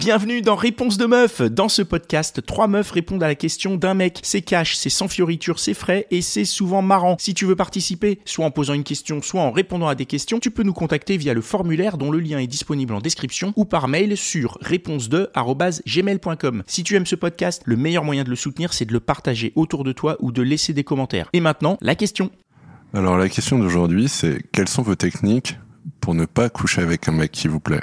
Bienvenue dans Réponse de meuf. Dans ce podcast, trois meufs répondent à la question d'un mec. C'est cash, c'est sans fioriture, c'est frais et c'est souvent marrant. Si tu veux participer, soit en posant une question, soit en répondant à des questions, tu peux nous contacter via le formulaire dont le lien est disponible en description ou par mail sur réponse2@gmail.com. Si tu aimes ce podcast, le meilleur moyen de le soutenir, c'est de le partager autour de toi ou de laisser des commentaires. Et maintenant, la question. Alors la question d'aujourd'hui, c'est quelles sont vos techniques pour ne pas coucher avec un mec qui vous plaît?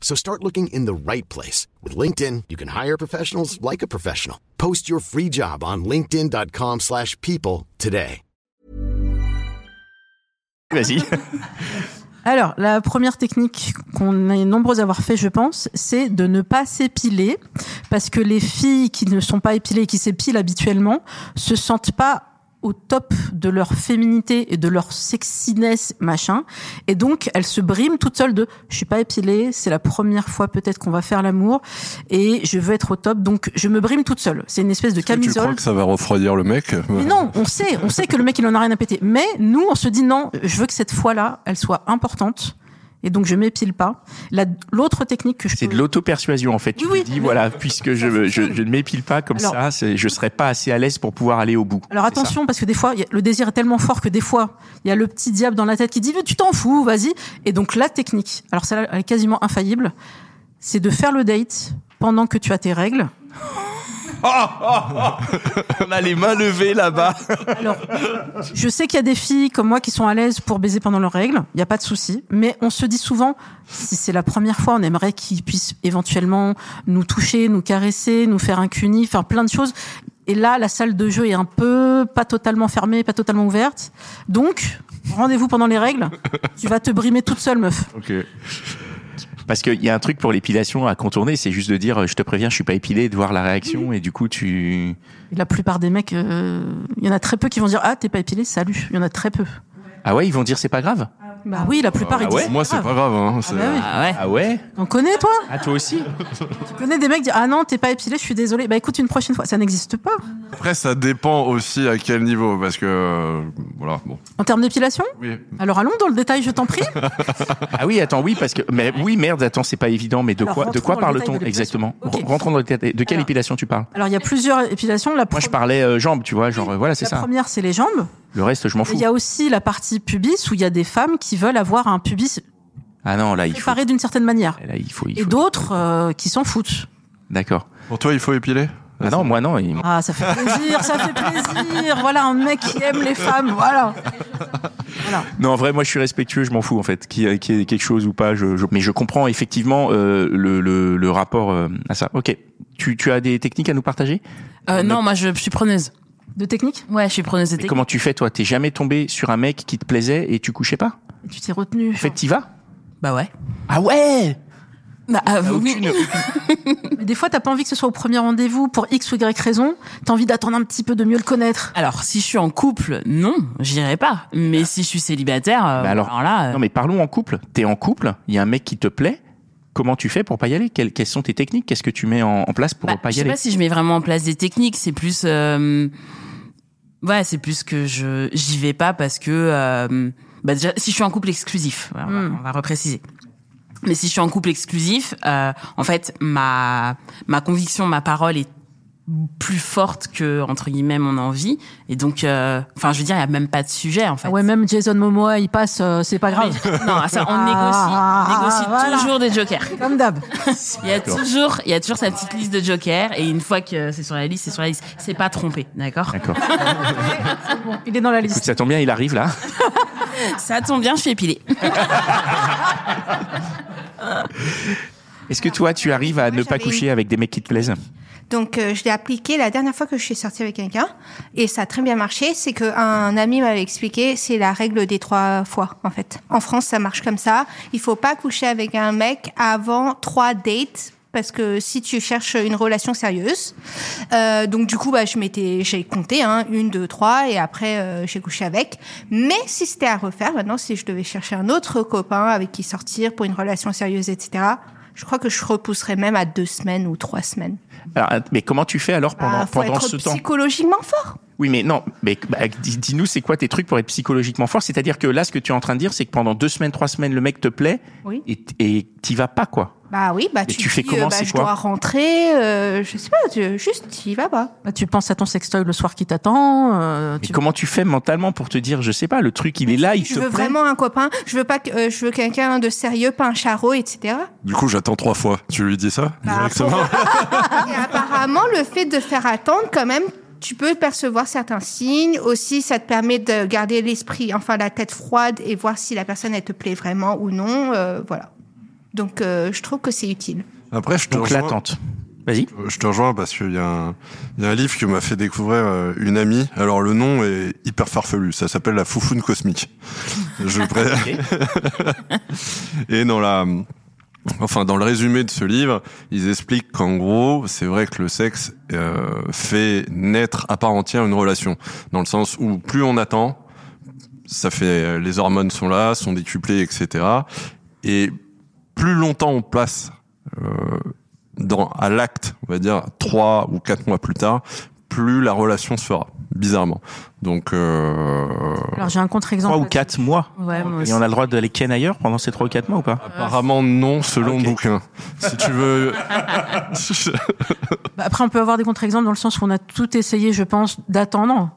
So start looking in the right place. With LinkedIn, you can hire professionals like a professional. Post your free job on linkedin.com/people slash people today. Vas-y. Alors, la première technique qu'on est nombreux à avoir fait, je pense, c'est de ne pas s'épiler, parce que les filles qui ne sont pas épilées et qui s'épilent habituellement se sentent pas au top de leur féminité et de leur sexiness machin et donc elles se briment toutes seules de je suis pas épilée c'est la première fois peut-être qu'on va faire l'amour et je veux être au top donc je me brime toute seule c'est une espèce de que Tu camisole crois que ça va refroidir le mec? Mais non, on sait, on sait que le mec il en a rien à péter. Mais nous, on se dit non, je veux que cette fois-là, elle soit importante. Et donc je m'épile pas. La- L'autre technique que je C'est peux- de l'auto-persuasion en fait. Tu Oui, te dis voilà, puisque je, je, je ne m'épile pas comme Alors- ça, je serai pas assez à l'aise pour pouvoir aller au bout. Alors attention parce que des fois, a- le désir est tellement fort que des fois, il y a le petit diable dans la tête qui dit tu t'en fous, vas-y. Et donc la technique, alors celle-là elle est quasiment infaillible, c'est de faire le date pendant que tu as tes règles. On a les mains levées là-bas. Alors, je sais qu'il y a des filles comme moi qui sont à l'aise pour baiser pendant leurs règles, il n'y a pas de souci. Mais on se dit souvent, si c'est la première fois, on aimerait qu'ils puissent éventuellement nous toucher, nous caresser, nous faire un cuni, faire plein de choses. Et là, la salle de jeu est un peu pas totalement fermée, pas totalement ouverte. Donc, rendez-vous pendant les règles. Tu vas te brimer toute seule, meuf. Ok. Parce qu'il y a un truc pour l'épilation à contourner, c'est juste de dire je te préviens, je suis pas épilé, de voir la réaction et du coup tu. La plupart des mecs, euh, il y en a très peu qui vont dire ah t'es pas épilé, salut. Il y en a très peu. Ah ouais, ils vont dire c'est pas grave? Bah oui, la plupart ils Ah disent. ouais c'est Moi, c'est pas grave. Hein, c'est- bah oui. Ah ouais. Ah ouais. On connaît toi Ah toi aussi. Tu connais des mecs qui disent ah non t'es pas épilé, je suis désolé. Bah écoute une prochaine fois, ça n'existe pas. Après, ça dépend aussi à quel niveau, parce que euh, voilà, bon. En termes d'épilation Oui. Alors allons dans le détail, je t'en prie. Ah oui, attends, oui parce que mais oui merde, attends, c'est pas évident, mais de Alors, quoi de rentrons quoi dans le parle-t-on détail de exactement? L'épilation. Ok. Rentrons dans le détail. De quelle Alors- épilation tu parles? Alors il y a plusieurs épilations. La, Moi je parlais euh, jambes, tu vois, genre euh, voilà, c'est la ça. première c'est les jambes. Le reste je m'en Et fous. Il y a aussi la partie pubis où il y a des femmes qui veulent avoir un pubis Ah non, là il faut préparé d'une certaine manière. là il faut il Et faut. d'autres euh, qui s'en foutent. D'accord. Pour toi, il faut épiler Ah non, moi non, il- Ah, ça fait plaisir, ça fait plaisir. Voilà, un mec qui aime les femmes, voilà. Voilà. Non, en vrai, moi, je suis respectueux, je m'en fous, en fait, qu'il y ait qu'il y ait quelque chose ou pas. Je, je- Mais je comprends effectivement euh, le, le, le rapport euh, à ça. Ok. Tu, tu as des techniques à nous partager? Euh, non, moi je, je suis preneuse. De technique? Ouais, je suis preneuse de Mais technique. Comment tu fais, toi? T'es jamais tombé sur un mec qui te plaisait et tu couchais pas? Et Tu t'es retenu. En fait, t'y vas? Bah ouais. Ah ouais Bah, ah, oui. Aucune- Mais des fois, t'as pas envie que ce soit au premier rendez-vous pour X ou Y raison. T'as envie d'attendre un petit peu de mieux le connaître. Alors, si je suis en couple, non, j'irai pas. Mais si je suis célibataire, euh, Bah alors- alors là, euh, Non, mais parlons en couple. T'es en couple, il y a un mec qui te plaît. Comment tu fais pour pas y aller? Quelles, quelles sont tes techniques? Qu'est-ce que tu mets en, en place pour bah, pas je y sais aller? pas si je mets vraiment en place des techniques. C'est plus, euh, ouais, c'est plus que je j'y vais pas parce que, euh, bah déjà, si je suis en couple exclusif, on va, Hmm. on va repréciser. Mais si je suis en couple exclusif, euh, en fait, ma ma conviction, ma parole est plus forte que entre guillemets mon envie et donc euh, enfin je veux dire il y a même pas de sujet en fait Ah ouais, même Jason Momoa, il passe, euh, c'est pas grave. non ça on Ah, négocie on négocie voilà. toujours des jokers Comme d'hab. il y a toujours il y a toujours sa petite liste de jokers et une fois que c'est sur la liste c'est sur la liste c'est pas trompé d'accord? D'accord. Il est dans la Écoute, liste. ça tombe bien, il arrive là. ça tombe bien je suis épilée Est-ce que toi, tu arrives à Moi, ne pas coucher avec des mecs qui te plaisent? Donc, euh, je l'ai appliqué la dernière fois que je suis sortie avec quelqu'un et ça a très bien marché. C'est qu'un ami m'avait expliqué, c'est la règle des trois fois, en fait. En France, ça marche comme ça. Il faut pas coucher avec un mec avant trois dates parce que si tu cherches une relation sérieuse, euh, donc du coup, bah, je m'étais, j'ai compté, hein, une, deux, trois, et après euh, j'ai couché avec. Mais si c'était à refaire, maintenant, si je devais chercher un autre copain avec qui sortir pour une relation sérieuse, etc., je crois que je repousserais même à deux semaines ou trois semaines. Alors, mais comment tu fais alors pendant, Ah, faut pendant être ce temps? psychologiquement fort. Oui, mais non, mais bah, dis- dis-nous, c'est quoi tes trucs pour être psychologiquement fort? C'est-à-dire que là, ce que tu es en train de dire, c'est que pendant deux semaines, trois semaines, le mec te plaît Oui. et et t'y vas pas, quoi. Bah oui, bah Et tu, tu fais dis, comment, euh, bah, c'est je quoi? dois rentrer, euh, je sais pas, tu, juste tu y vas pas. Bah, tu penses à ton sextoy le soir qui t'attend. euh, Mais tu- comment tu fais mentalement pour te dire, je sais pas, le truc, il est là, il je te veux vraiment un copain, je veux pas que euh, je veux quelqu'un de sérieux, pas un charreau, etc. Du coup, j'attends trois fois. Tu lui dis ça Bah, directement? Et apparemment, le fait de faire attendre, quand même, tu peux percevoir certains signes. Aussi, ça te permet de garder l'esprit, enfin la tête froide et voir si la personne elle te plaît vraiment ou non. euh, voilà. Donc, euh, je trouve que c'est utile. Après, je te Donc rejoins. l'attente. Vas-y. Je te rejoins parce qu'il y, a un- il y a un livre que m'a fait découvrir euh, une amie. Alors le nom est hyper farfelu. Ça s'appelle La Foufoune Cosmique. Je pré- Et dans la, enfin dans le résumé de ce livre, ils expliquent qu'en gros, c'est vrai que le sexe euh, fait naître à part entière une relation, dans le sens où plus on attend, ça fait les hormones sont là, sont décuplées, etc. Et plus longtemps on passe euh, dans, à l'acte, on va dire trois ou quatre mois plus tard, plus la relation se fera, bizarrement. Donc, euh, Alors j'ai un contre-exemple. Trois ou quatre mois. Ouais, moi Et on a le droit d'aller ken ailleurs pendant ces trois ou quatre mois ou pas apparemment non, selon le bouquin. Si tu veux, Bah, Après, on peut avoir des contre-exemples dans le sens où on a tout essayé, je pense, d'attendre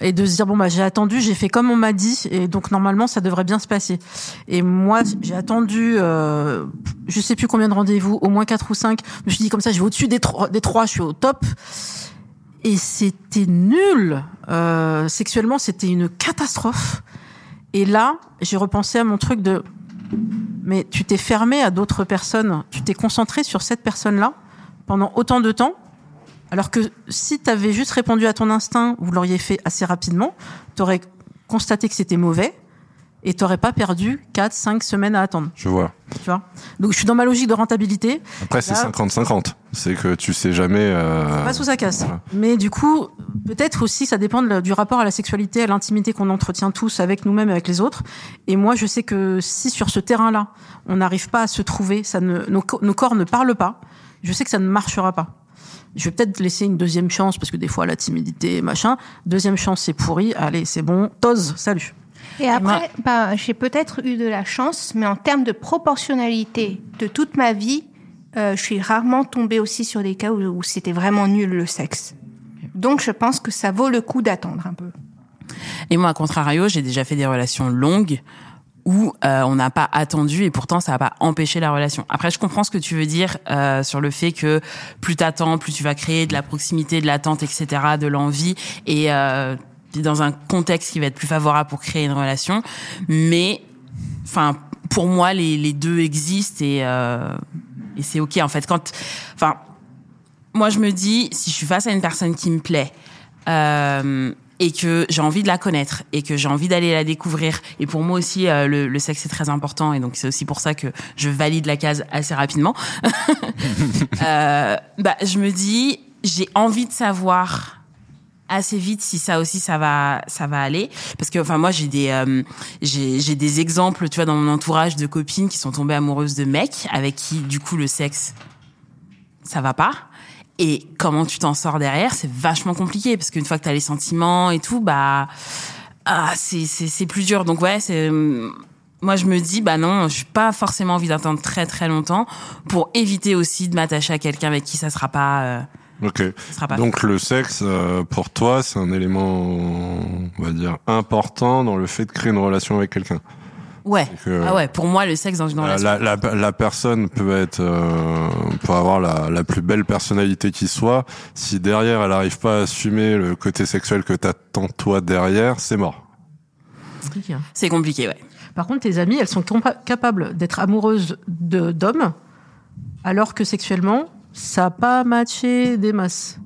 et de se dire bon bah j'ai attendu, j'ai fait comme on m'a dit et donc normalement ça devrait bien se passer. Et moi j'ai attendu, euh, je sais plus combien de rendez-vous, au moins quatre ou cinq. Je me suis dit comme ça, je vais au-dessus des trois, des trois, je suis au top. Et c'était nul. Euh, sexuellement, c'était une catastrophe. Et là, j'ai repensé à mon truc de mais tu t'es fermé à d'autres personnes, tu t'es concentré sur cette personne-là pendant autant de temps, alors que si tu avais juste répondu à ton instinct, vous l'auriez fait assez rapidement, tu aurais constaté que c'était mauvais et tu n'aurais pas perdu 4, 5 semaines à attendre. je vois. Tu vois? Donc je suis dans ma logique de rentabilité, Après, c'est Là- 50-50. C'est que tu sais jamais. Euh... pas sous sa casse. voilà. Mais du coup, peut-être aussi ça dépend du rapport à la sexualité, à l'intimité qu'on entretient tous avec nous-mêmes et avec les autres. Et moi, je sais que si sur ce terrain-là, on n'arrive pas à se trouver, ça ne, nos, nos corps ne parlent pas, je sais que ça ne marchera pas. Je vais peut-être laisser une deuxième chance parce que des fois la timidité, machin. Deuxième chance, c'est pourri. Allez, c'est bon. Tose, salut. Et après, bah, j'ai peut-être eu de la chance, mais en termes de proportionnalité de toute ma vie, euh, je suis rarement tombée aussi sur des cas où, où c'était vraiment nul le sexe. Donc, je pense que ça vaut le coup d'attendre un peu. Et moi, à contrario, j'ai déjà fait des relations longues où euh, on n'a pas attendu et pourtant ça n'a pas empêché la relation. Après, je comprends ce que tu veux dire euh, sur le fait que plus t'attends, plus tu vas créer de la proximité, de l'attente, etc., de l'envie et euh, dans un contexte qui va être plus favorable pour créer une relation. Mais, enfin, pour moi, les, les deux existent et euh, et c'est ok en fait. Quand, enfin, moi je me dis si je suis face à une personne qui me plaît. Euh, et que j'ai envie de la connaître et que j'ai envie d'aller la découvrir. Et pour moi aussi, euh, le, le sexe est très important et donc c'est aussi pour ça que je valide la case assez rapidement. euh, bah, je me dis, j'ai envie de savoir assez vite si ça aussi ça va ça va aller. Parce que enfin moi j'ai des euh, j'ai des exemples tu vois dans mon entourage de copines qui sont tombées amoureuses de mecs avec qui du coup le sexe ça va pas. Et comment tu t'en sors derrière c'est vachement compliqué. Parce qu'une fois que tu as les sentiments et tout bah ah c'est c'est c'est plus dur. Donc ouais c'est moi je me dis bah non je suis pas forcément envie d'attendre très très longtemps pour éviter aussi de m'attacher à quelqu'un avec qui ça sera pas euh, Ok. Donc le sexe, euh, pour toi, c'est un élément, on va dire, important dans le fait de créer une relation avec quelqu'un. ouais que- ah ouais pour moi le sexe dans une Euh, relation La, la, la personne peut être, euh, peut avoir la, la plus belle personnalité qui soit. Si derrière elle arrive pas à assumer le côté sexuel que t'attends toi derrière, c'est mort. Compliqué, hein. c'est compliqué ouais Par contre, tes amies, elles sont capables d'être amoureuses de d'hommes, alors que sexuellement, ça n'a pas matché des masses.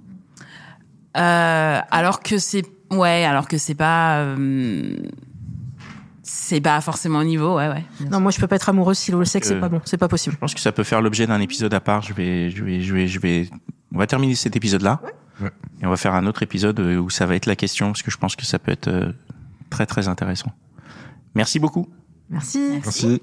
Euh, alors que c'est ouais, alors que c'est pas euh, C'est pas forcément au niveau, ouais, ouais. Non, moi je peux pas être amoureuse si le sexe Euh, c'est pas bon, c'est pas possible. Je pense que ça peut faire l'objet d'un épisode à part. Je vais, je vais, je vais, je vais. On va terminer cet épisode-là. Ouais. Et on va faire un autre épisode euh, où ça va être la question, parce que je pense que ça peut être euh, très très intéressant. Merci beaucoup. Merci. Merci.